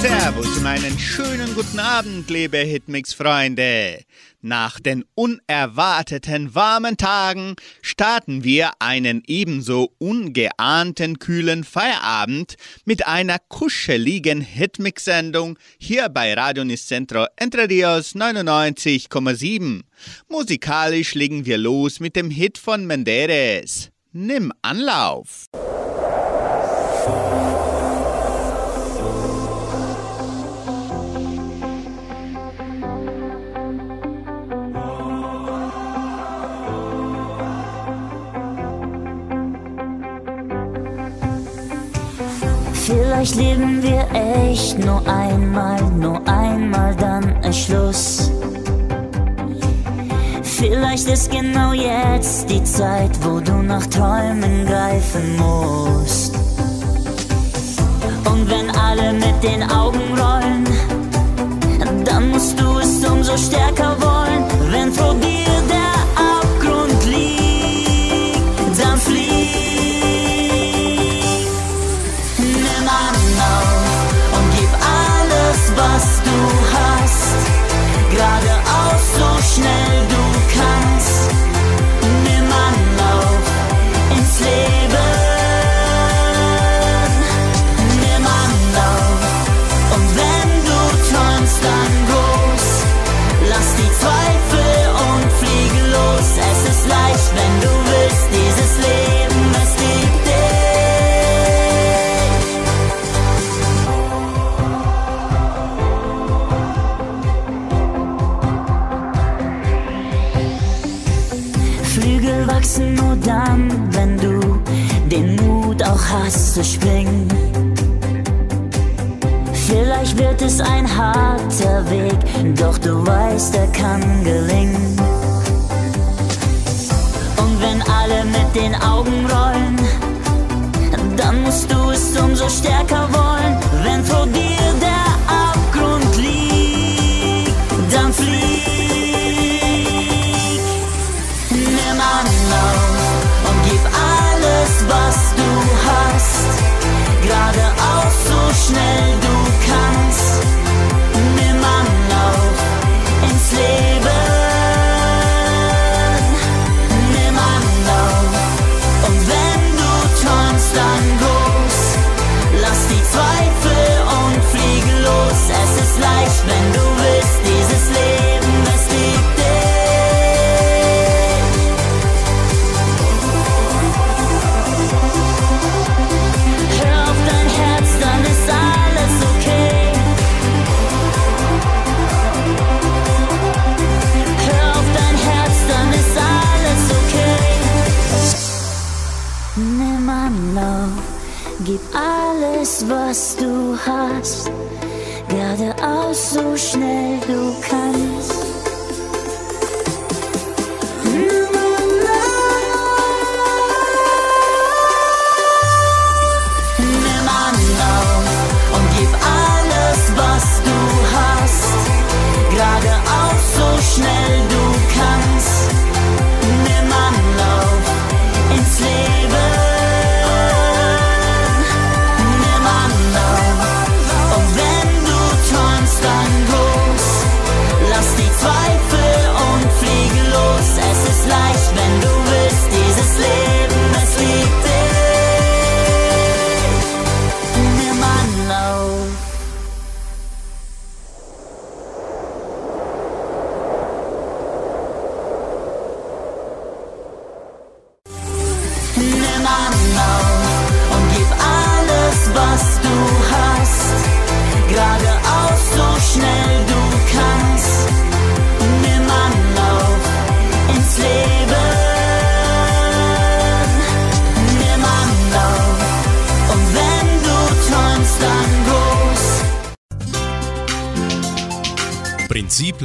Servus und einen schönen guten Abend, liebe Hitmix-Freunde. Nach den unerwarteten warmen Tagen starten wir einen ebenso ungeahnten kühlen Feierabend mit einer kuscheligen Hitmix-Sendung hier bei Radio Nicentro Entre Rios 99,7. Musikalisch legen wir los mit dem Hit von Menderes. Nimm Anlauf. Vielleicht leben wir echt nur einmal, nur einmal, dann ist Schluss. Vielleicht ist genau jetzt die Zeit, wo du nach Träumen greifen musst. Und wenn alle mit den Augen rollen, dann musst du es umso stärker wollen, wenn vor schnell du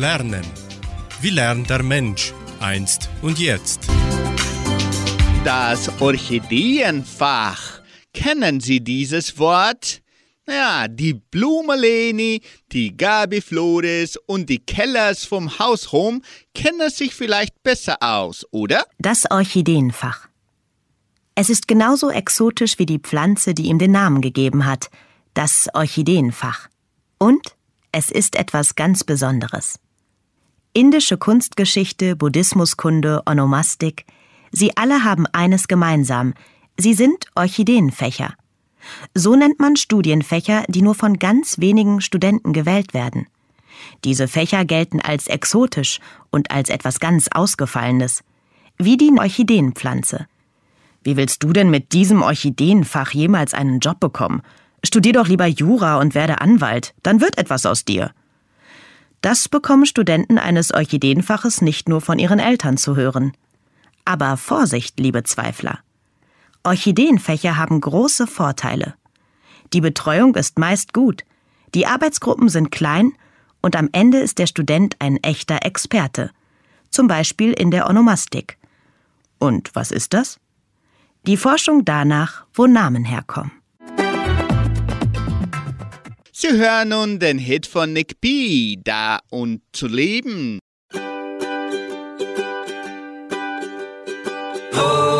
Lernen. Wie lernt der Mensch einst und jetzt? Das Orchideenfach. Kennen Sie dieses Wort? Ja, die Blume Leni, die Gabi Flores und die Kellers vom Haus Home kennen sich vielleicht besser aus, oder? Das Orchideenfach. Es ist genauso exotisch wie die Pflanze, die ihm den Namen gegeben hat, das Orchideenfach. Und es ist etwas ganz Besonderes. Indische Kunstgeschichte, Buddhismuskunde, Onomastik, sie alle haben eines gemeinsam, sie sind Orchideenfächer. So nennt man Studienfächer, die nur von ganz wenigen Studenten gewählt werden. Diese Fächer gelten als exotisch und als etwas ganz Ausgefallenes, wie die Orchideenpflanze. Wie willst du denn mit diesem Orchideenfach jemals einen Job bekommen? Studier doch lieber Jura und werde Anwalt, dann wird etwas aus dir. Das bekommen Studenten eines Orchideenfaches nicht nur von ihren Eltern zu hören. Aber Vorsicht, liebe Zweifler. Orchideenfächer haben große Vorteile. Die Betreuung ist meist gut, die Arbeitsgruppen sind klein und am Ende ist der Student ein echter Experte, zum Beispiel in der Onomastik. Und was ist das? Die Forschung danach, wo Namen herkommen. Sie hören nun den Hit von Nick B, Da und zu leben. Wir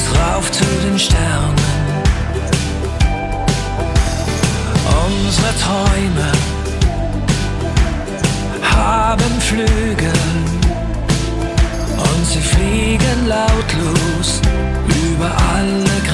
bis rauf zu den Sternen. Unsere Träume haben Flügel und sie fliegen lautlos über alle Grenzen.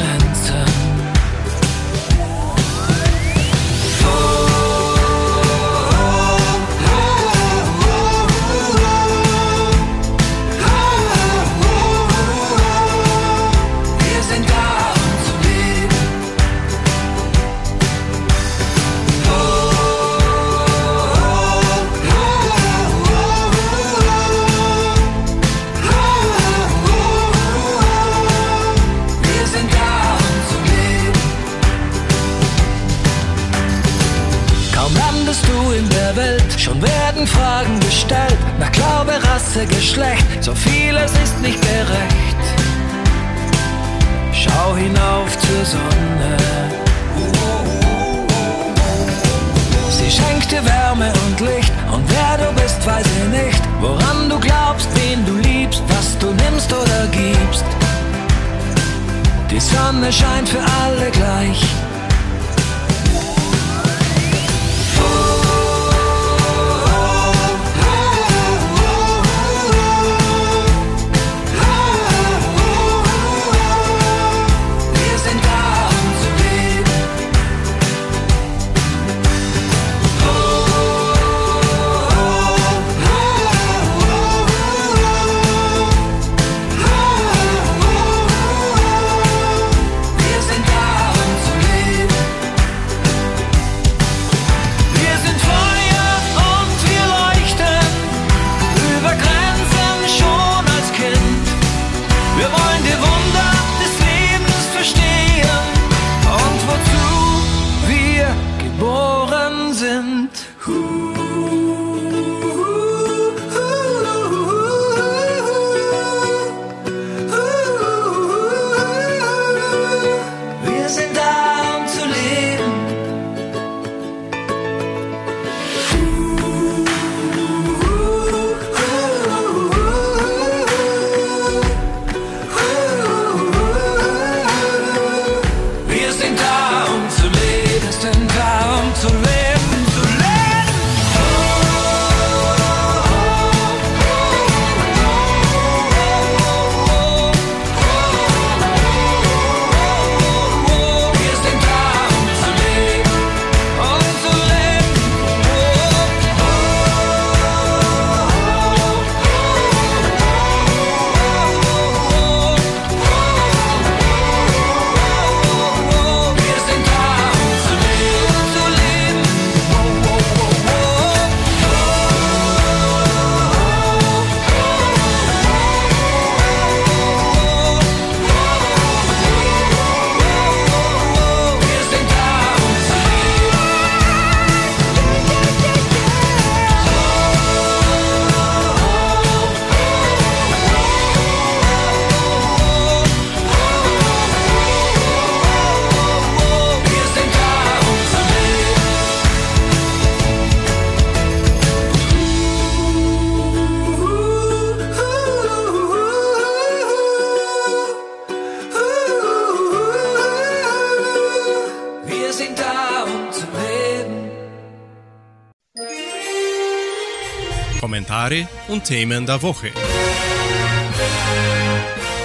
Und Themen der Woche.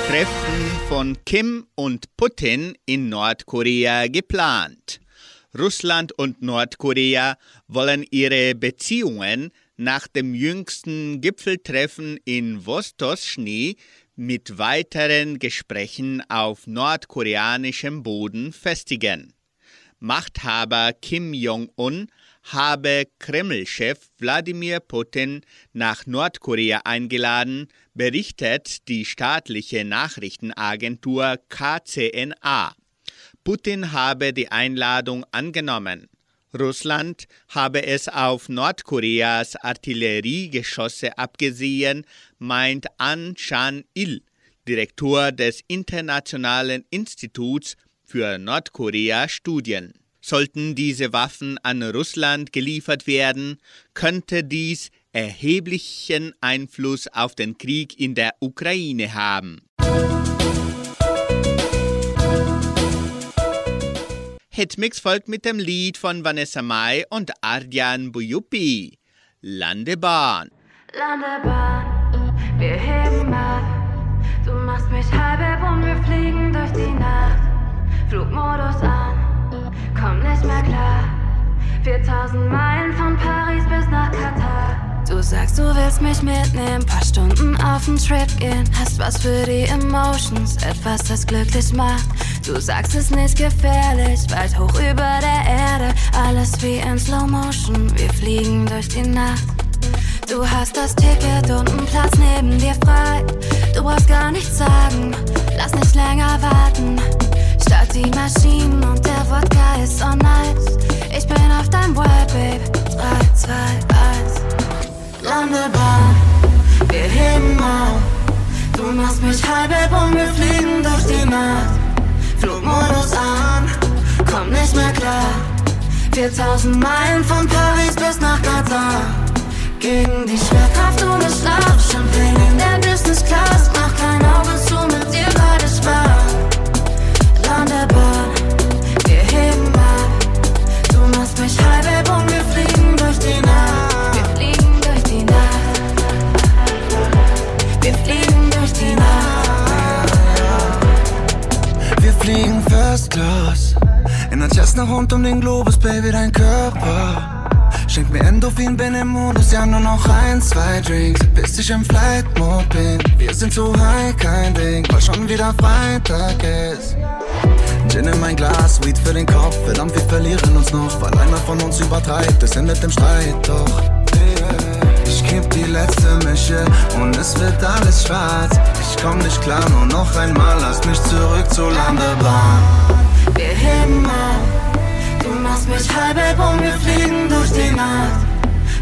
Treffen von Kim und Putin in Nordkorea geplant. Russland und Nordkorea wollen ihre Beziehungen nach dem jüngsten Gipfeltreffen in Vostochny mit weiteren Gesprächen auf nordkoreanischem Boden festigen. Machthaber Kim Jong-un habe Kreml-Chef Wladimir Putin nach Nordkorea eingeladen, berichtet die staatliche Nachrichtenagentur KCNA. Putin habe die Einladung angenommen. Russland habe es auf Nordkoreas Artilleriegeschosse abgesehen, meint An Chan-il, Direktor des Internationalen Instituts für Nordkorea-Studien. Sollten diese Waffen an Russland geliefert werden, könnte dies erheblichen Einfluss auf den Krieg in der Ukraine haben. Hitmix folgt mit dem Lied von Vanessa Mai und Ardian Buyupi. Landebahn. Landebahn, wir heben ab. Du machst mich halb und wir fliegen durch die Nacht. Flugmodus an, komm nicht mehr klar. 4000 Meilen von Paris bis nach Katar. Du sagst, du willst mich mitnehmen, paar Stunden auf den Trip gehen. Hast was für die Emotions, etwas, das glücklich macht. Du sagst, es ist nicht gefährlich, weit hoch über der Erde. Alles wie in Slow Motion, wir fliegen durch die Nacht. Du hast das Ticket und einen Platz neben dir frei. Du brauchst gar nichts sagen, lass nicht länger warten. Start die Maschinen Machst mich halb und wir fliegen durch die Nacht. Flugmodus an, komm nicht mehr klar. 4000 Meilen von Paris bis nach Katar. Gegen die Schwerkraft ohne Schlaf, Champagne in der Business Class. Mach kein Auge Cessna rund um den Globus, Baby, dein Körper. Schenk mir Endorphin, bin im Modus, ja nur noch ein, zwei Drinks. Bis ich im Flight-Mode bin. Wir sind zu high, kein Ding, weil schon wieder Freitag ist. Gin in mein Glas, Weed für den Kopf. Verdammt, wir verlieren uns noch, weil einer von uns übertreibt. Es endet im Streit, doch. Ich kipp die letzte Mische und es wird alles schwarz. Ich komm nicht klar, nur noch einmal, lass mich zurück zur Landebahn. Wir heben ab. Machst mich halb und wir fliegen durch die Nacht.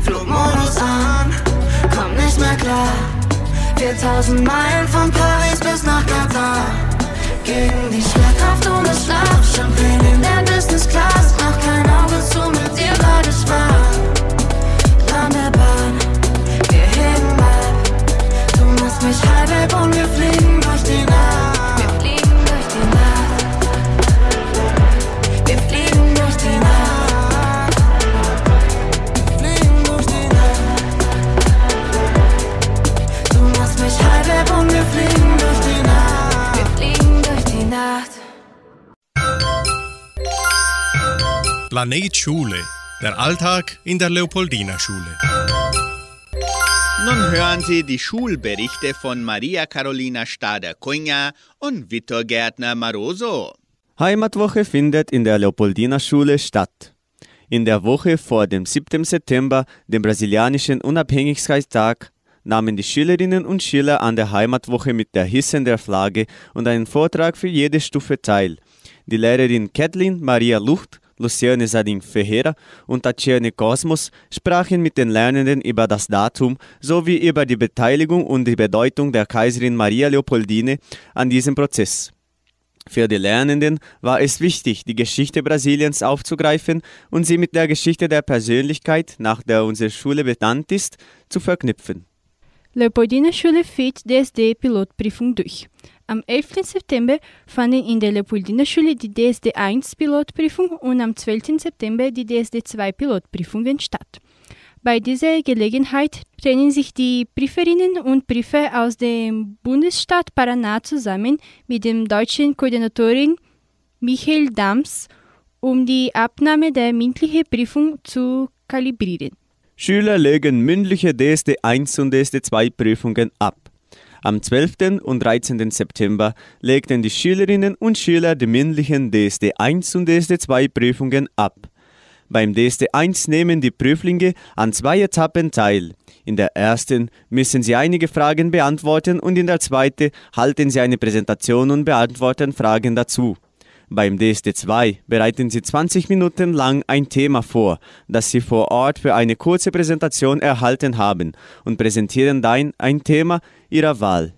Flugmodus an, komm nicht mehr klar. 4000 Meilen von Paris bis nach Katar. Gegen die Schwerkraft ohne Schlaf. Champagne in der Business Class. Mach kein Auge zu, mit dir beide Spaß. Landebahn, wir heben ab. Du machst mich halb und wir fliegen durch die Nacht. Planet Schule. Der Alltag in der Leopoldina Schule. Nun hören Sie die Schulberichte von Maria Carolina Stader-Cunha und Vitor Gärtner Maroso. Heimatwoche findet in der Leopoldina Schule statt. In der Woche vor dem 7. September, dem brasilianischen Unabhängigkeitstag, nahmen die Schülerinnen und Schüler an der Heimatwoche mit der Hissen der Flagge und einem Vortrag für jede Stufe teil. Die Lehrerin Kathleen Maria Lucht, Luciane Sadin Ferreira und Tatiane Kosmos sprachen mit den Lernenden über das Datum sowie über die Beteiligung und die Bedeutung der Kaiserin Maria Leopoldine an diesem Prozess. Für die Lernenden war es wichtig, die Geschichte Brasiliens aufzugreifen und sie mit der Geschichte der Persönlichkeit, nach der unsere Schule benannt ist, zu verknüpfen. Leopoldina Schule führt DSD-Pilotprüfung durch. Am 11. September fanden in der Leopoldina Schule die DSD-1-Pilotprüfung und am 12. September die DSD-2-Pilotprüfungen statt. Bei dieser Gelegenheit trennen sich die Prüferinnen und Prüfer aus dem Bundesstaat Paraná zusammen mit dem deutschen Koordinatorin Michael Dams, um die Abnahme der mündlichen Prüfung zu kalibrieren. Schüler legen mündliche DSD-1 und DSD-2 Prüfungen ab. Am 12. und 13. September legten die Schülerinnen und Schüler die mündlichen DSD-1 und DSD-2 Prüfungen ab. Beim DSD-1 nehmen die Prüflinge an zwei Etappen teil. In der ersten müssen sie einige Fragen beantworten und in der zweiten halten sie eine Präsentation und beantworten Fragen dazu. Beim DSD2 bereiten Sie 20 Minuten lang ein Thema vor, das Sie vor Ort für eine kurze Präsentation erhalten haben und präsentieren dann ein Thema Ihrer Wahl.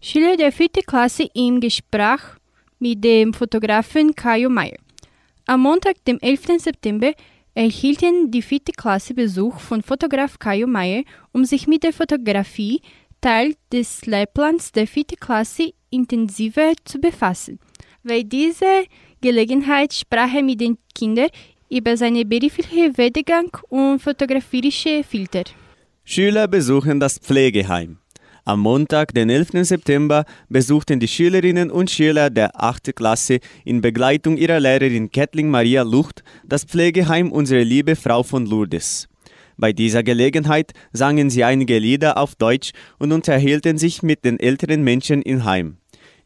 Schüler der vierten Klasse im Gespräch mit dem Fotografen Kajo Meyer. Am Montag, dem 11. September, erhielten die vierte Klasse Besuch von Fotograf Kajo Meyer, um sich mit der Fotografie, Teil des Lehrplans der vierten Klasse, intensiver zu befassen. Bei dieser Gelegenheit sprach er mit den Kindern über seinen beruflichen Werdegang und fotografische Filter. Schüler besuchen das Pflegeheim. Am Montag, den 11. September, besuchten die Schülerinnen und Schüler der 8. Klasse in Begleitung ihrer Lehrerin Kathleen Maria Lucht das Pflegeheim Unsere liebe Frau von Lourdes. Bei dieser Gelegenheit sangen sie einige Lieder auf Deutsch und unterhielten sich mit den älteren Menschen im Heim.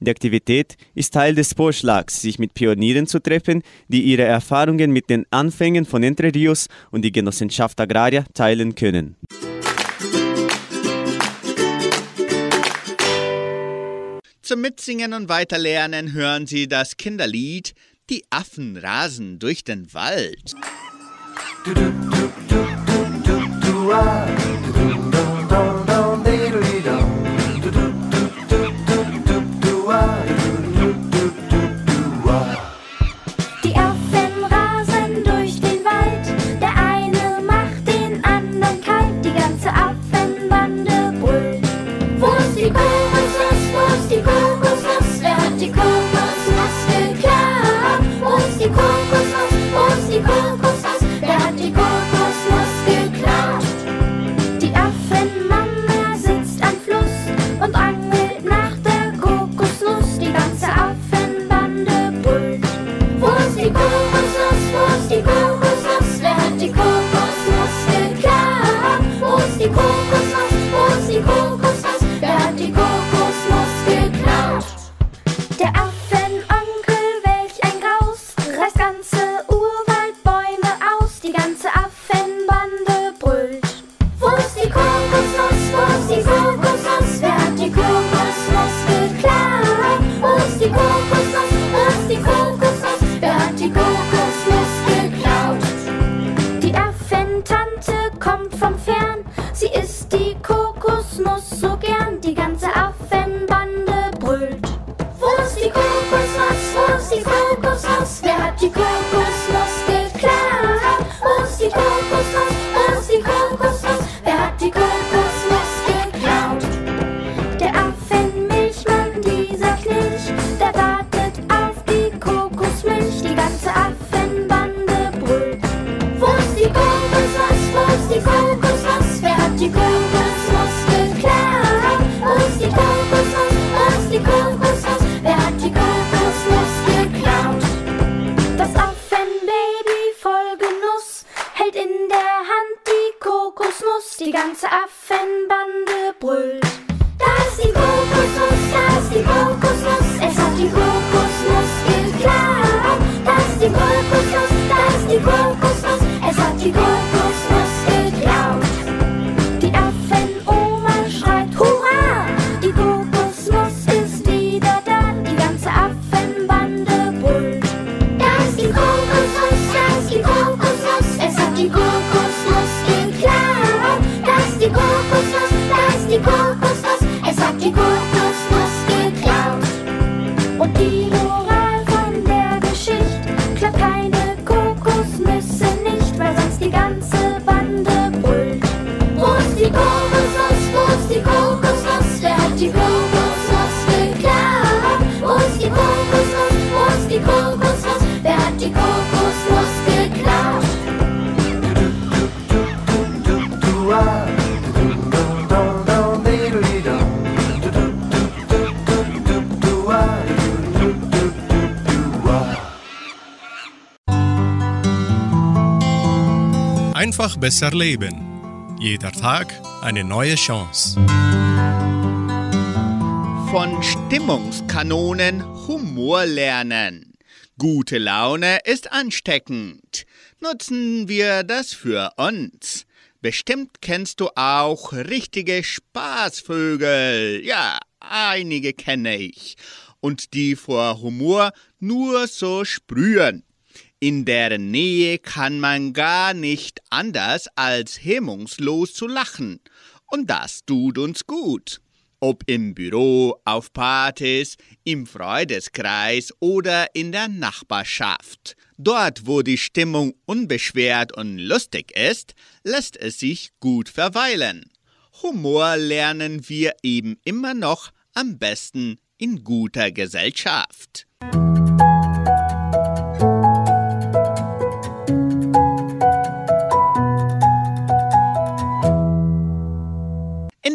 Die Aktivität ist Teil des Vorschlags, sich mit Pionieren zu treffen, die ihre Erfahrungen mit den Anfängen von Entre Rios und die Genossenschaft Agraria teilen können. Zum Mitsingen und Weiterlernen hören Sie das Kinderlied Die Affen rasen durch den Wald. Die besser leben. Jeder Tag eine neue Chance. Von Stimmungskanonen Humor lernen. Gute Laune ist ansteckend. Nutzen wir das für uns. Bestimmt kennst du auch richtige Spaßvögel. Ja, einige kenne ich. Und die vor Humor nur so sprühen. In deren Nähe kann man gar nicht anders als hemmungslos zu lachen. Und das tut uns gut. Ob im Büro, auf Partys, im Freundeskreis oder in der Nachbarschaft. Dort, wo die Stimmung unbeschwert und lustig ist, lässt es sich gut verweilen. Humor lernen wir eben immer noch am besten in guter Gesellschaft.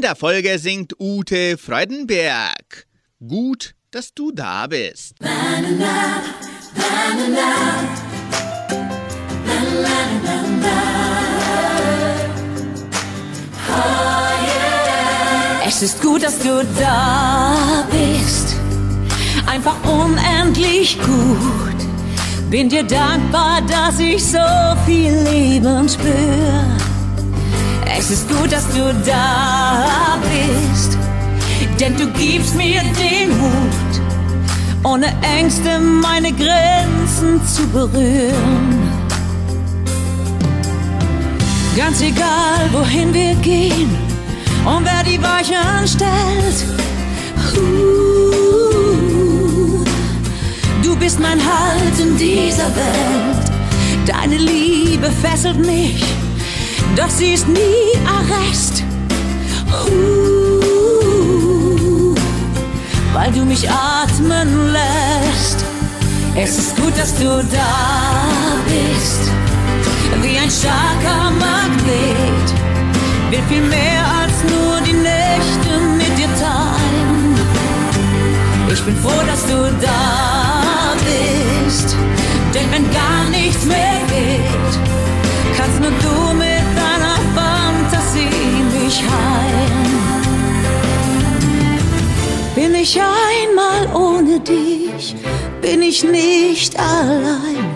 In der Folge singt Ute Freudenberg. Gut, dass du da bist. Es ist gut, dass du da bist. Einfach unendlich gut. Bin dir dankbar, dass ich so viel Leben spür. Es ist gut, dass du da bist. Denn du gibst mir den Mut, ohne Ängste meine Grenzen zu berühren. Ganz egal, wohin wir gehen und wer die Weichen stellt. Uh, du bist mein Halt in dieser Welt. Deine Liebe fesselt mich, sie ist nie Arrest. Uh, weil du mich atmen lässt. Es ist gut, dass du da bist, wie ein starker Magnet. Will viel mehr als nur die Nächte mit dir teilen. Ich bin froh, dass du da bist, denn wenn gar nichts mehr geht, kannst nur du Fantasie mich heilen. Bin ich einmal ohne dich, bin ich nicht allein.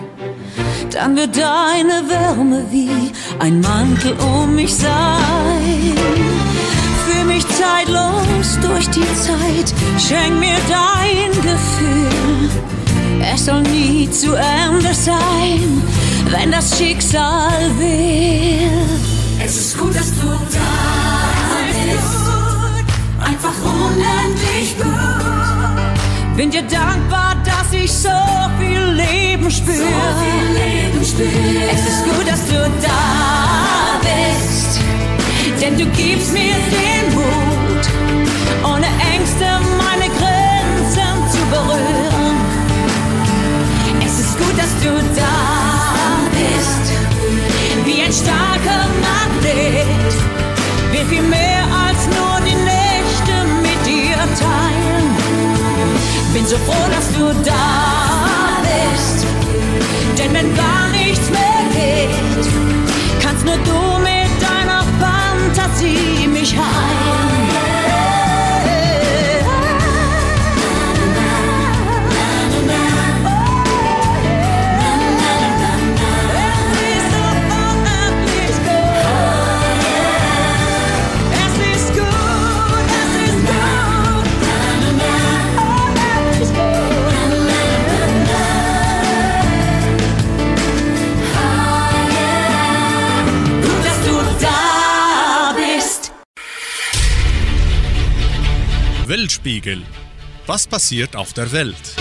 Dann wird deine Wärme wie ein Mantel um mich sein. Fühl mich zeitlos durch die Zeit, schenk mir dein Gefühl. Es soll nie zu Ende sein, wenn das Schicksal will. Es ist gut, dass du da bist. Einfach unendlich gut. Bin dir dankbar, dass ich so viel Leben spüre. Es ist gut, dass du da bist. Denn du gibst mir den Mut, ohne Ängste meine Grenzen zu berühren. Es ist gut, dass du da bist, wie ein starker Magnet. Wir viel mehr als nur die Nächte mit dir teilen. Bin so froh, dass du da bist, denn wenn gar nichts mehr geht, kannst nur du mit deiner Fantasie mich heilen. Weltspiegel. Was passiert auf der Welt?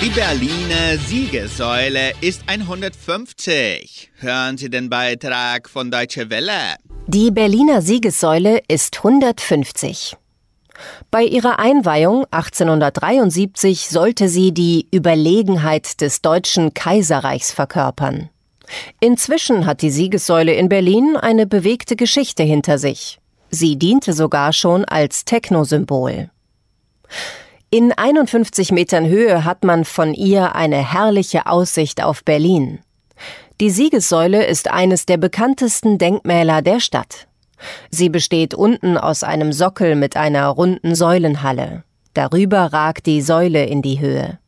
Die Berliner Siegessäule ist 150. Hören Sie den Beitrag von Deutsche Welle. Die Berliner Siegessäule ist 150. Bei ihrer Einweihung 1873 sollte sie die Überlegenheit des Deutschen Kaiserreichs verkörpern. Inzwischen hat die Siegessäule in Berlin eine bewegte Geschichte hinter sich. Sie diente sogar schon als Technosymbol. In 51 Metern Höhe hat man von ihr eine herrliche Aussicht auf Berlin. Die Siegessäule ist eines der bekanntesten Denkmäler der Stadt. Sie besteht unten aus einem Sockel mit einer runden Säulenhalle. Darüber ragt die Säule in die Höhe.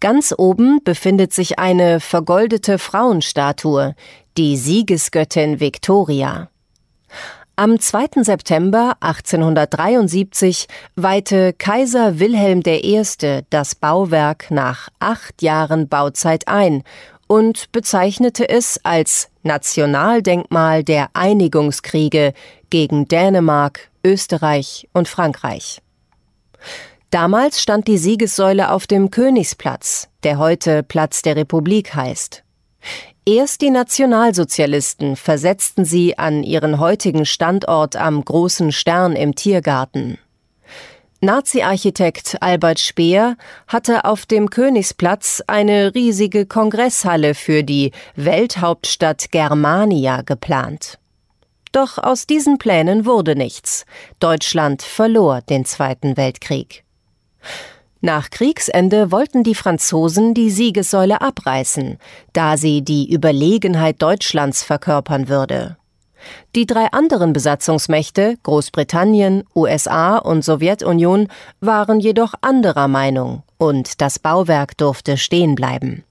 Ganz oben befindet sich eine vergoldete Frauenstatue, die Siegesgöttin Victoria. Am 2. September 1873 weihte Kaiser Wilhelm I. das Bauwerk nach acht Jahren Bauzeit ein und bezeichnete es als Nationaldenkmal der Einigungskriege gegen Dänemark, Österreich und Frankreich. Damals stand die Siegessäule auf dem Königsplatz, der heute Platz der Republik heißt. Erst die Nationalsozialisten versetzten sie an ihren heutigen Standort am Großen Stern im Tiergarten. Nazi-Architekt Albert Speer hatte auf dem Königsplatz eine riesige Kongresshalle für die Welthauptstadt Germania geplant. Doch aus diesen Plänen wurde nichts. Deutschland verlor den Zweiten Weltkrieg. Nach Kriegsende wollten die Franzosen die Siegessäule abreißen, da sie die Überlegenheit Deutschlands verkörpern würde. Die drei anderen Besatzungsmächte Großbritannien, USA und Sowjetunion waren jedoch anderer Meinung und das Bauwerk durfte stehen bleiben.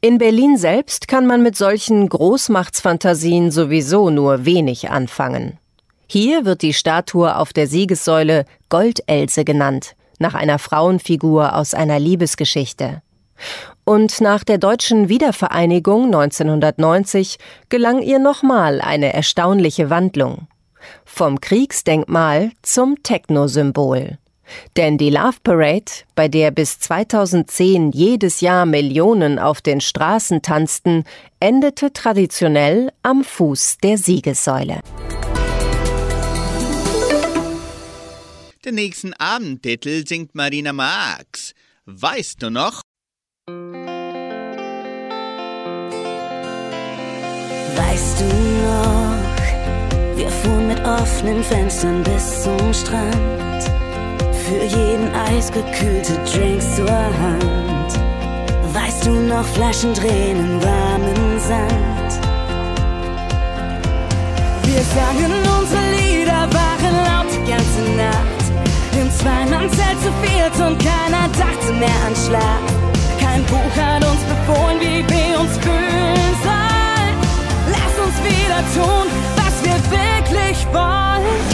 In Berlin selbst kann man mit solchen Großmachtsfantasien sowieso nur wenig anfangen. Hier wird die Statue auf der Siegessäule Goldelse genannt, nach einer Frauenfigur aus einer Liebesgeschichte. Und nach der deutschen Wiedervereinigung 1990 gelang ihr nochmal eine erstaunliche Wandlung. Vom Kriegsdenkmal zum Techno-Symbol. Denn die Love Parade, bei der bis 2010 jedes Jahr Millionen auf den Straßen tanzten, endete traditionell am Fuß der Siegessäule. Den nächsten Abendtitel singt Marina Marx. Weißt du noch? Weißt du noch, wir fuhren mit offenen Fenstern bis zum Strand. Für jeden eisgekühlte Drinks zur Hand. Weißt du noch, Flaschen im warmen Sand. Wir sangen unsere Lieder, waren laut die ganze Nacht. Im Zweimannzelt zu viert und keiner dachte mehr an Schlaf. Kein Buch hat uns befohlen, wie wir uns fühlen sollen. Lass uns wieder tun, was wir wirklich wollen.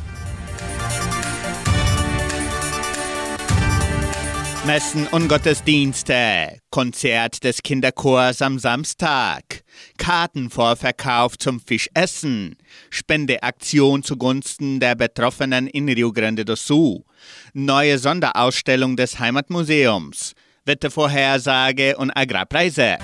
Messen und Gottesdienste, Konzert des Kinderchors am Samstag, Kartenvorverkauf zum Fischessen, Spendeaktion zugunsten der Betroffenen in Rio Grande do Sul, neue Sonderausstellung des Heimatmuseums, Wettervorhersage und Agrarpreise.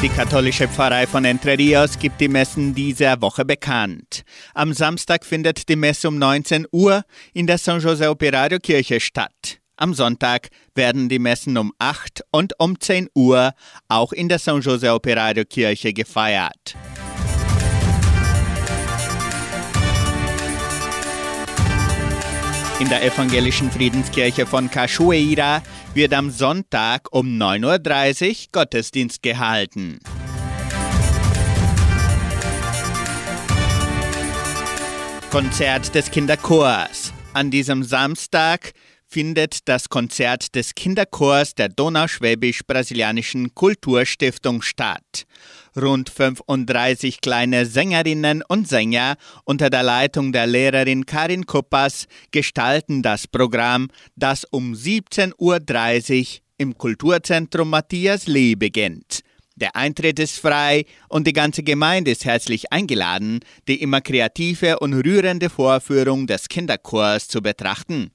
Die katholische Pfarrei von Entre Rios gibt die Messen dieser Woche bekannt. Am Samstag findet die Messe um 19 Uhr in der San José Operario Kirche statt. Am Sonntag werden die Messen um 8 und um 10 Uhr auch in der San José Operario Kirche gefeiert. In der evangelischen Friedenskirche von Cachoeira wird am Sonntag um 9.30 Uhr Gottesdienst gehalten. Konzert des Kinderchors. An diesem Samstag findet das Konzert des Kinderchors der Donauschwäbisch-Brasilianischen Kulturstiftung statt. Rund 35 kleine Sängerinnen und Sänger unter der Leitung der Lehrerin Karin Kuppas gestalten das Programm, das um 17.30 Uhr im Kulturzentrum Matthias Lee beginnt. Der Eintritt ist frei und die ganze Gemeinde ist herzlich eingeladen, die immer kreative und rührende Vorführung des Kinderchors zu betrachten.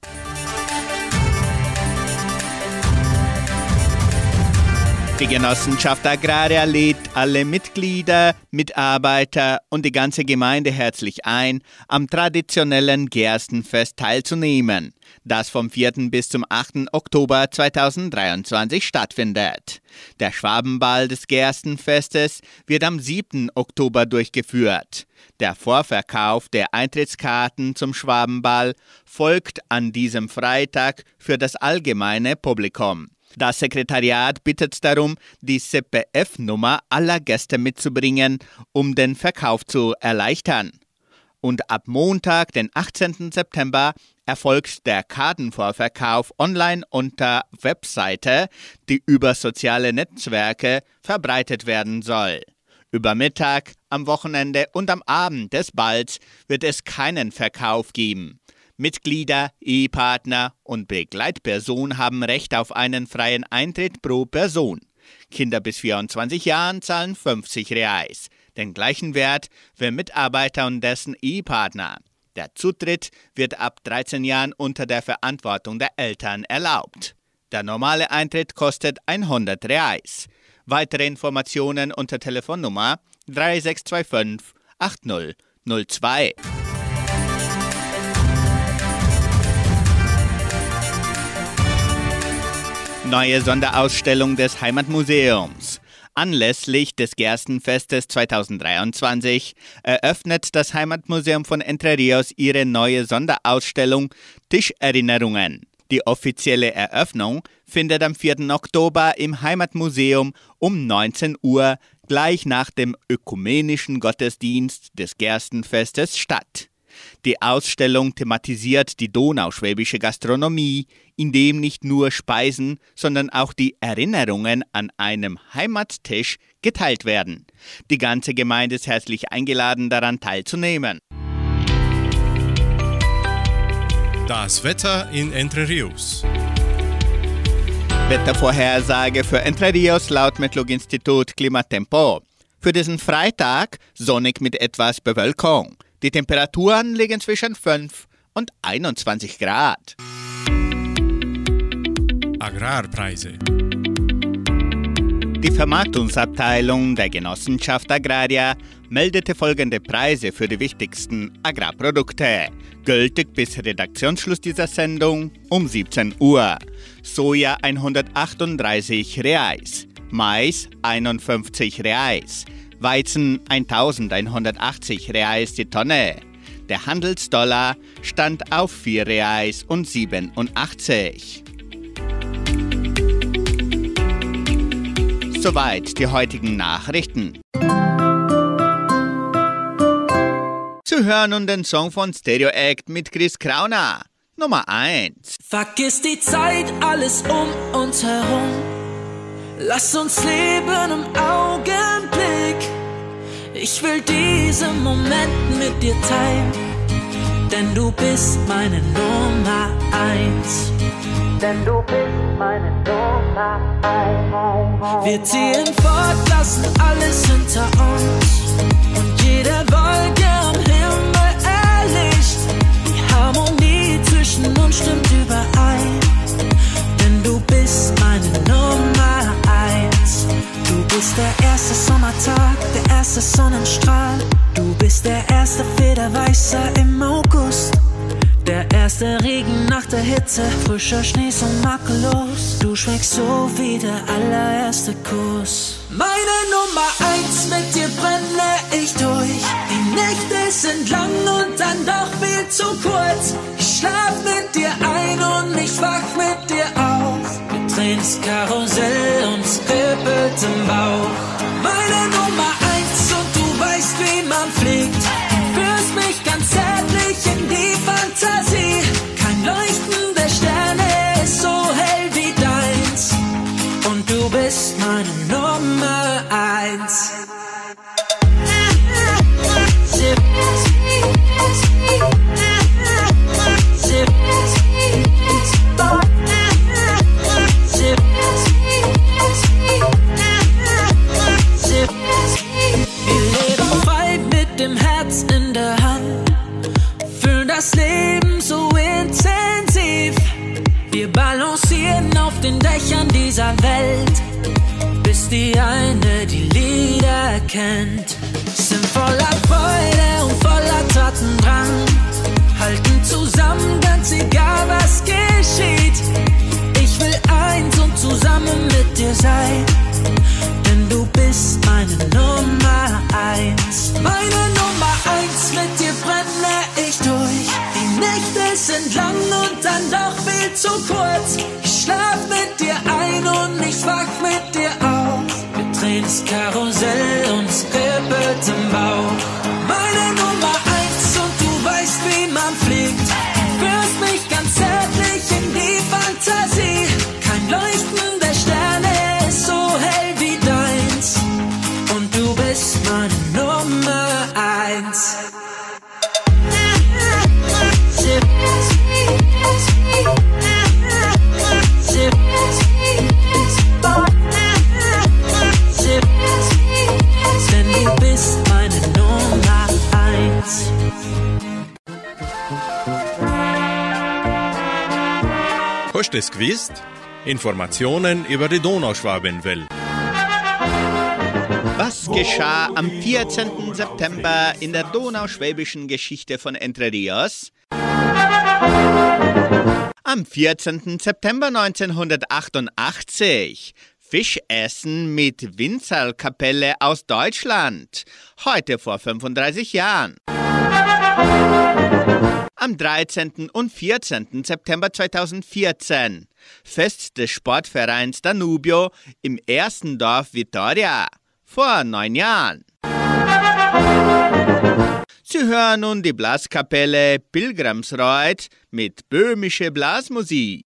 Die Genossenschaft Agraria lädt alle Mitglieder, Mitarbeiter und die ganze Gemeinde herzlich ein, am traditionellen Gerstenfest teilzunehmen, das vom 4. bis zum 8. Oktober 2023 stattfindet. Der Schwabenball des Gerstenfestes wird am 7. Oktober durchgeführt. Der Vorverkauf der Eintrittskarten zum Schwabenball folgt an diesem Freitag für das allgemeine Publikum. Das Sekretariat bittet darum, die CPF-Nummer aller Gäste mitzubringen, um den Verkauf zu erleichtern. Und ab Montag, den 18. September, erfolgt der Kartenvorverkauf online unter Webseite, die über soziale Netzwerke verbreitet werden soll. Über Mittag, am Wochenende und am Abend des Balls wird es keinen Verkauf geben. Mitglieder, Ehepartner und Begleitperson haben Recht auf einen freien Eintritt pro Person. Kinder bis 24 Jahren zahlen 50 Reais, den gleichen Wert für Mitarbeiter und dessen Ehepartner. Der Zutritt wird ab 13 Jahren unter der Verantwortung der Eltern erlaubt. Der normale Eintritt kostet 100 Reais. Weitere Informationen unter Telefonnummer 3625 8002. Neue Sonderausstellung des Heimatmuseums. Anlässlich des Gerstenfestes 2023 eröffnet das Heimatmuseum von Entre Rios ihre neue Sonderausstellung Tischerinnerungen. Die offizielle Eröffnung findet am 4. Oktober im Heimatmuseum um 19 Uhr gleich nach dem ökumenischen Gottesdienst des Gerstenfestes statt. Die Ausstellung thematisiert die donauschwäbische Gastronomie, in dem nicht nur Speisen, sondern auch die Erinnerungen an einem Heimattisch geteilt werden. Die ganze Gemeinde ist herzlich eingeladen, daran teilzunehmen. Das Wetter in Entre Rios. Wettervorhersage für Entre Rios laut Metlog-Institut Klimatempo. Für diesen Freitag sonnig mit etwas Bewölkung. Die Temperaturen liegen zwischen 5 und 21 Grad. Agrarpreise. Die Vermarktungsabteilung der Genossenschaft Agraria meldete folgende Preise für die wichtigsten Agrarprodukte, gültig bis Redaktionsschluss dieser Sendung um 17 Uhr. Soja 138 Reais, Mais 51 Reais, Weizen 1180 Reais die Tonne. Der Handelsdollar stand auf 4 Reais und 87. Soweit die heutigen Nachrichten. Sie hören nun den Song von Stereo Act mit Chris Krauner. Nummer 1. Vergiss die Zeit, alles um uns herum. Lass uns leben im Augenblick. Ich will diesen Moment mit dir teilen, denn du bist meine Nummer eins. Denn du bist meine Nummer eins. Wir ziehen fort, lassen alles hinter uns und jede Wolke am Himmel erlischt. Die Harmonie zwischen uns stimmt überein, denn du bist meine Nummer bist der erste Sommertag, der erste Sonnenstrahl. Du bist der erste Federweißer im August. Der erste Regen nach der Hitze, frischer Schnee so makellos. Du schmeckst so wie der allererste Kuss. Meine Nummer eins, mit dir brenne ich durch. Die Nächte sind lang und dann doch viel zu kurz. Ich schlaf mit dir ein und ich wach mit dir auf. Das Karussell und es kribbelt im Bauch. Meine Gewusst? Informationen über die Donauschwabenwelle. Was geschah am 14. September in der donauschwäbischen Geschichte von Entre Rios? Am 14. September 1988 Fischessen mit Winzerlkapelle aus Deutschland. Heute vor 35 Jahren. Am 13. und 14. September 2014 Fest des Sportvereins Danubio im ersten Dorf Vitoria. Vor neun Jahren. Sie hören nun die Blaskapelle Pilgrimsreuth mit böhmische Blasmusik.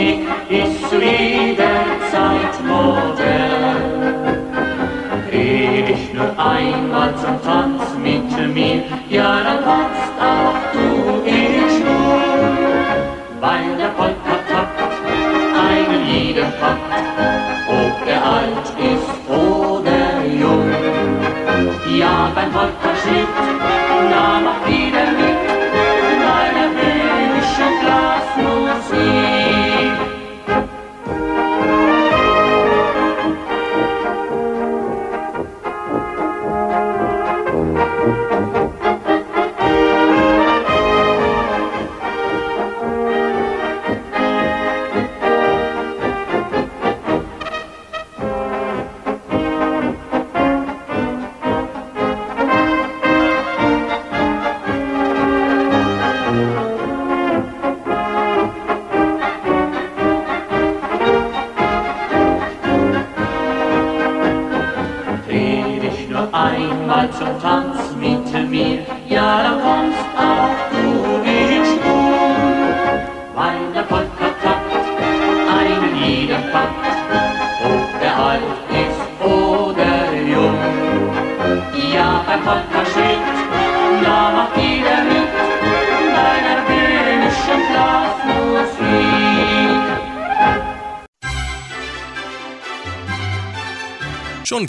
Blasmusik ist zu jeder Zeit modern. Dreh dich nur einmal zum Tanz mit mir, ja dann tanzt auch du in Schwung, weil der Polka-Takt einen jeden packt, ob er alt ist oder jung. Ja, beim Polka-Schritt, da macht jeder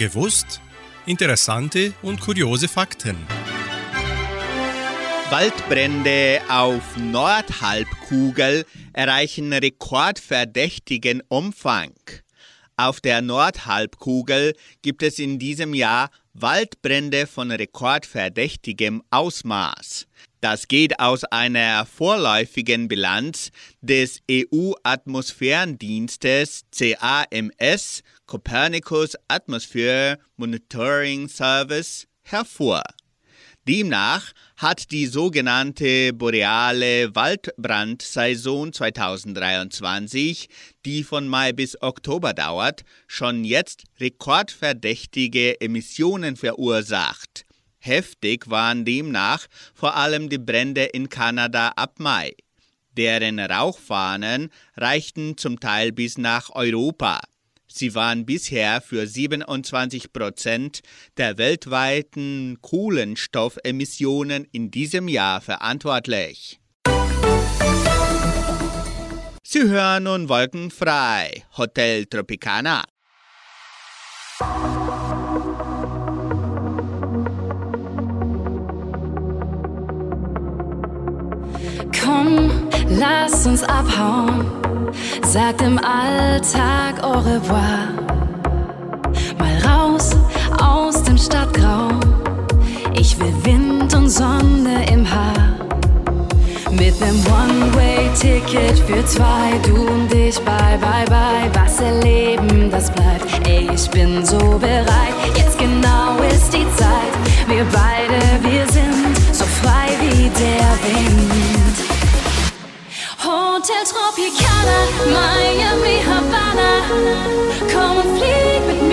gewusst? Interessante und kuriose Fakten. Waldbrände auf Nordhalbkugel erreichen rekordverdächtigen Umfang. Auf der Nordhalbkugel gibt es in diesem Jahr Waldbrände von rekordverdächtigem Ausmaß. Das geht aus einer vorläufigen Bilanz des EU-Atmosphärendienstes CAMS Copernicus Atmosphere Monitoring Service hervor. Demnach hat die sogenannte boreale Waldbrandsaison 2023, die von Mai bis Oktober dauert, schon jetzt rekordverdächtige Emissionen verursacht. Heftig waren demnach vor allem die Brände in Kanada ab Mai. Deren Rauchfahnen reichten zum Teil bis nach Europa. Sie waren bisher für 27 Prozent der weltweiten Kohlenstoffemissionen in diesem Jahr verantwortlich. Sie hören nun Wolkenfrei, Hotel Tropicana. Komm, lass uns abhauen, sagt im Alltag au revoir. Mal raus aus dem Stadtgrau, ich will Wind und Sonne im Haar. Mit nem One-Way-Ticket für zwei, du und ich, bye, bye, bye. Was erleben, das bleibt. Ey, ich bin so bereit. Jetzt genau ist die Zeit. Wir beide, wir sind so frei wie der Wind. Hotel Tropicana, Miami, Havana. Komm und flieg mit mir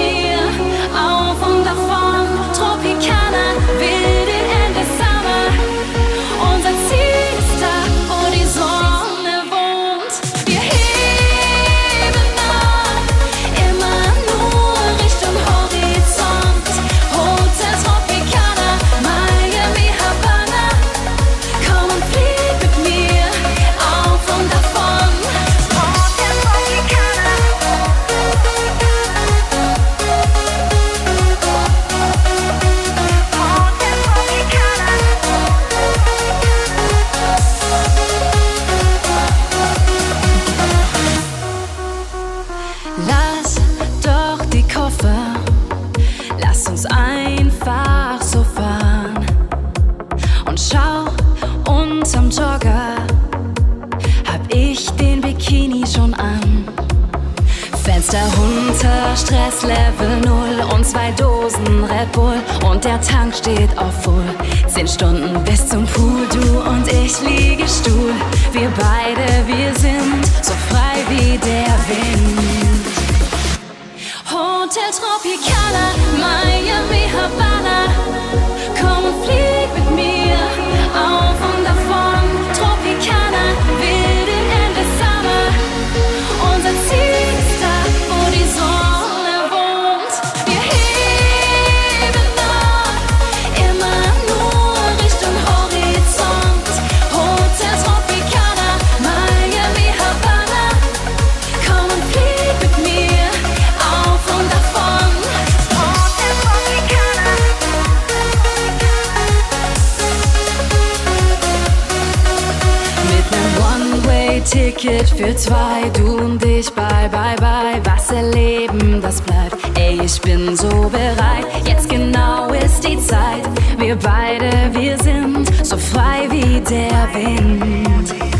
One-Way-Ticket für zwei, du und ich, bye, bye, bye. Was erleben, das bleibt. Ey, ich bin so bereit. Jetzt genau ist die Zeit. Wir beide, wir sind so frei wie der Wind.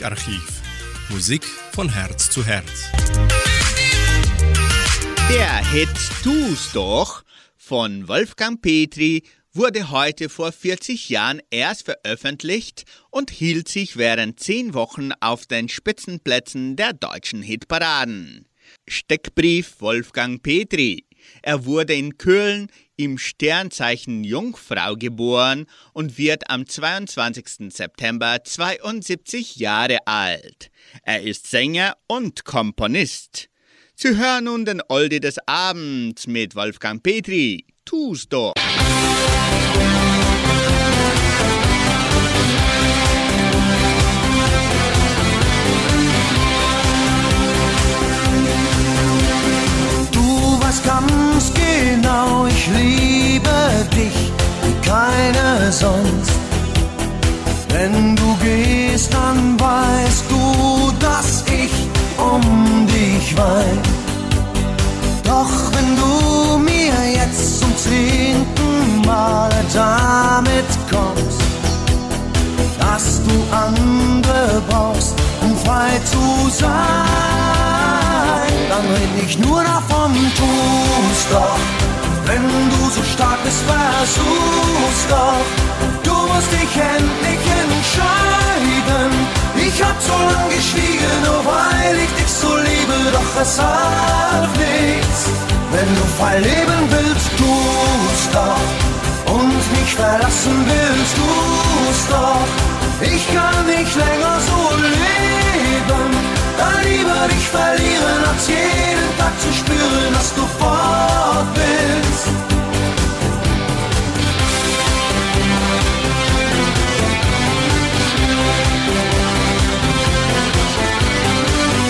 Musikarchiv. Musik von Herz zu Herz. Der Hit Tu's doch von Wolfgang Petri wurde heute vor 40 Jahren erst veröffentlicht und hielt sich während zehn Wochen auf den Spitzenplätzen der deutschen Hitparaden. Steckbrief Wolfgang Petri. Er wurde in Köln im Sternzeichen Jungfrau geboren und wird am 22. September 72 Jahre alt. Er ist Sänger und Komponist. Sie hören nun den Oldie des Abends mit Wolfgang Petri. Tu's doch. Du ganz genau, ich liebe dich wie keine sonst. Wenn du gehst, dann weißt du, dass ich um dich wein. Doch wenn du mir jetzt zum zehnten Mal damit kommst, dass du andere brauchst, um frei zu sein, dann red ich nur davon, tu's doch. Wenn du so stark bist, versuch's doch. Du musst dich endlich entscheiden. Ich hab so lang geschwiegen, nur weil ich dich so liebe, doch es half nichts. Wenn du frei leben willst, tu's doch. Und mich verlassen willst, tu's doch. Ich kann nicht länger so leben. Dann lieber dich verlieren, als jeden Tag zu spüren, dass du fort bist.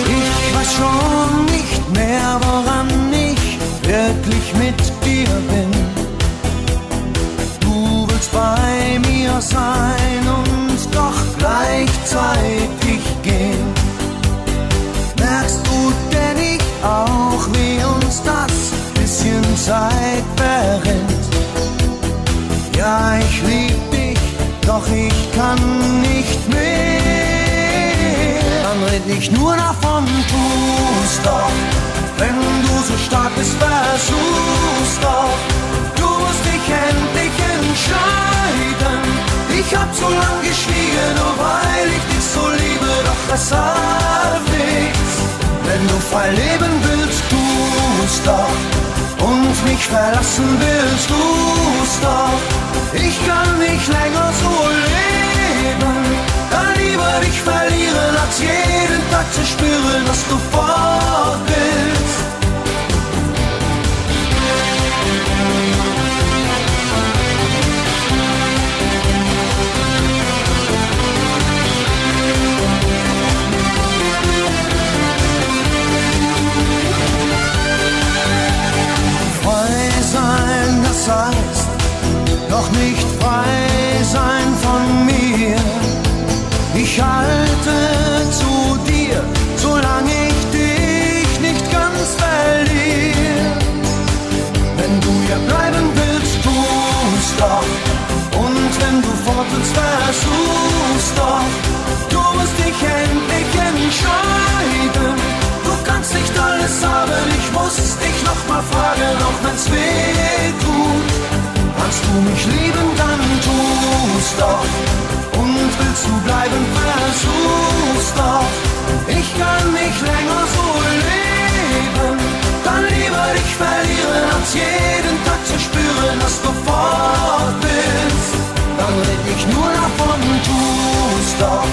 Ich weiß schon nicht mehr, woran ich wirklich mit dir bin. Du willst bei mir sein und doch gleichzeitig gehen. Merkst du denn nicht auch, wie uns das bisschen Zeit verrinnt? Ja, ich lieb dich, doch ich kann nicht mehr. Dann red nicht nur davon, tu's doch. Wenn du so stark bist, versuch's doch. Du musst dich endlich entscheiden. Doch. Und mich verlassen willst, tu's doch. Ich kann nicht länger so leben. Dann lieber dich verlieren, als jeden Tag zu spüren, dass du fort bist. Nicht frei sein von mir. Ich halte zu dir, solange ich dich nicht ganz verliere. Wenn du hier bleiben willst, tu's doch. Und wenn du fort willst, versuch's doch. Du musst dich endlich entscheiden. Du kannst nicht alles haben, ich muss dich noch mal fragen, auch wenn's weh tut. Du mich lieben, dann tu's doch. Und willst du bleiben, versuch's doch. Ich kann nicht länger so leben. Dann lieber dich verlieren, als jeden Tag zu spüren, dass du fort bist. Dann red ich nur davon, tu's doch.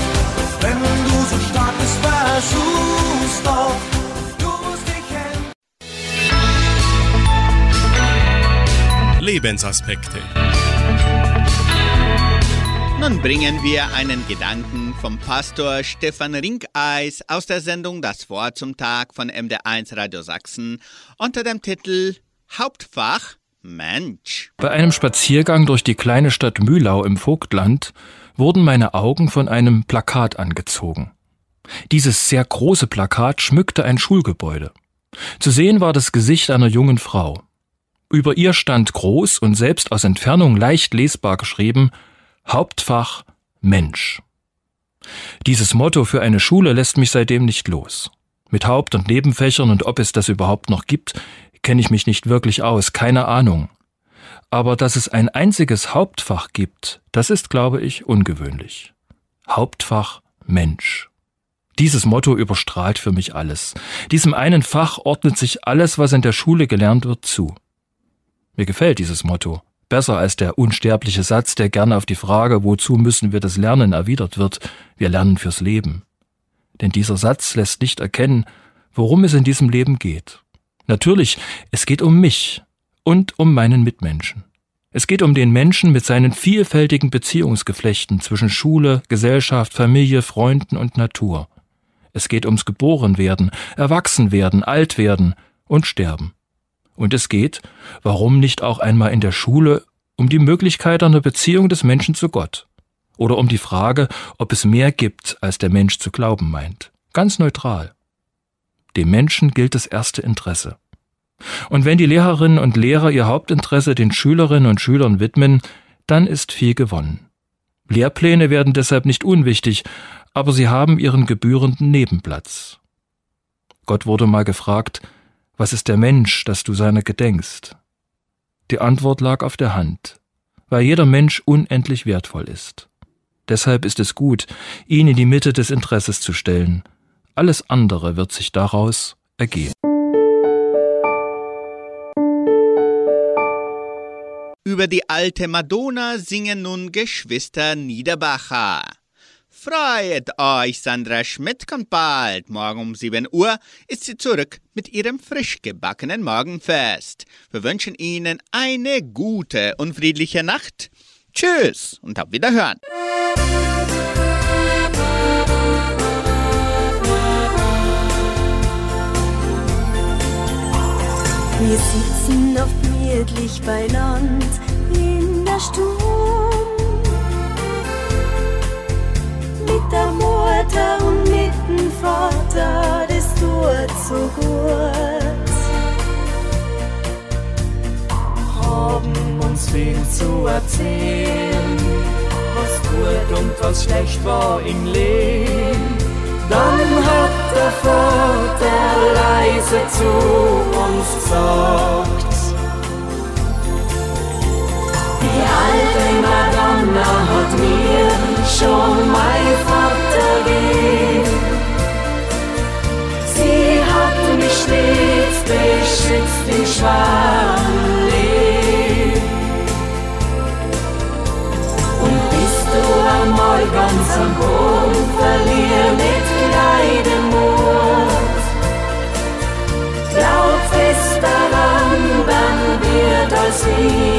Wenn du so stark bist, versuch's doch. Lebensaspekte. Nun bringen wir einen Gedanken vom Pastor Stefan Rinkeis aus der Sendung Das Wort zum Tag von MD1 Radio Sachsen unter dem Titel Hauptfach Mensch. Bei einem Spaziergang durch die kleine Stadt Mühlau im Vogtland wurden meine Augen von einem Plakat angezogen. Dieses sehr große Plakat schmückte ein Schulgebäude. Zu sehen war das Gesicht einer jungen Frau. Über ihr stand groß und selbst aus Entfernung leicht lesbar geschrieben Hauptfach Mensch. Dieses Motto für eine Schule lässt mich seitdem nicht los. Mit Haupt- und Nebenfächern und ob es das überhaupt noch gibt, kenne ich mich nicht wirklich aus, keine Ahnung. Aber dass es ein einziges Hauptfach gibt, das ist, glaube ich, ungewöhnlich. Hauptfach Mensch. Dieses Motto überstrahlt für mich alles. Diesem einen Fach ordnet sich alles, was in der Schule gelernt wird, zu. Mir gefällt dieses Motto. Besser als der unsterbliche Satz, der gerne auf die Frage, wozu müssen wir das lernen, erwidert wird, wir lernen fürs Leben. Denn dieser Satz lässt nicht erkennen, worum es in diesem Leben geht. Natürlich, es geht um mich und um meinen Mitmenschen. Es geht um den Menschen mit seinen vielfältigen Beziehungsgeflechten zwischen Schule, Gesellschaft, Familie, Freunden und Natur. Es geht ums Geborenwerden, Erwachsenwerden, Altwerden und Sterben. Und es geht, warum nicht auch einmal in der Schule, um die Möglichkeit einer Beziehung des Menschen zu Gott. Oder um die Frage, ob es mehr gibt, als der Mensch zu glauben meint. Ganz neutral. Dem Menschen gilt das erste Interesse. Und wenn die Lehrerinnen und Lehrer ihr Hauptinteresse den Schülerinnen und Schülern widmen, dann ist viel gewonnen. Lehrpläne werden deshalb nicht unwichtig, aber sie haben ihren gebührenden Nebenplatz. Gott wurde mal gefragt, was ist der Mensch, dass du seiner gedenkst? Die Antwort lag auf der Hand, weil jeder Mensch unendlich wertvoll ist. Deshalb ist es gut, ihn in die Mitte des Interesses zu stellen. Alles andere wird sich daraus ergehen. Über die alte Madonna singen nun Geschwister Niederbacher. Freut euch, Sandra Schmidt kommt bald. Morgen um 7 Uhr ist sie zurück mit ihrem frisch gebackenen Morgenfest. Wir wünschen Ihnen eine gute und friedliche Nacht. Tschüss und auf Wiederhören. Wir sitzen oft gemütlich beieinander in der Stube. Der Mutter und mit dem Vater, das tut so gut. Haben uns viel zu erzählen, was gut und was schlecht war im Leben. Dann hat der Vater leise zu uns gesagt. Die alte Madonna hat mir schon mein Vater gegeben. Sie hat mich stets beschützt im schweren Leben. Und bist du einmal ganz am Boden, verlier mit kleinem Mut. Glaub fest daran, dann wird alles wieder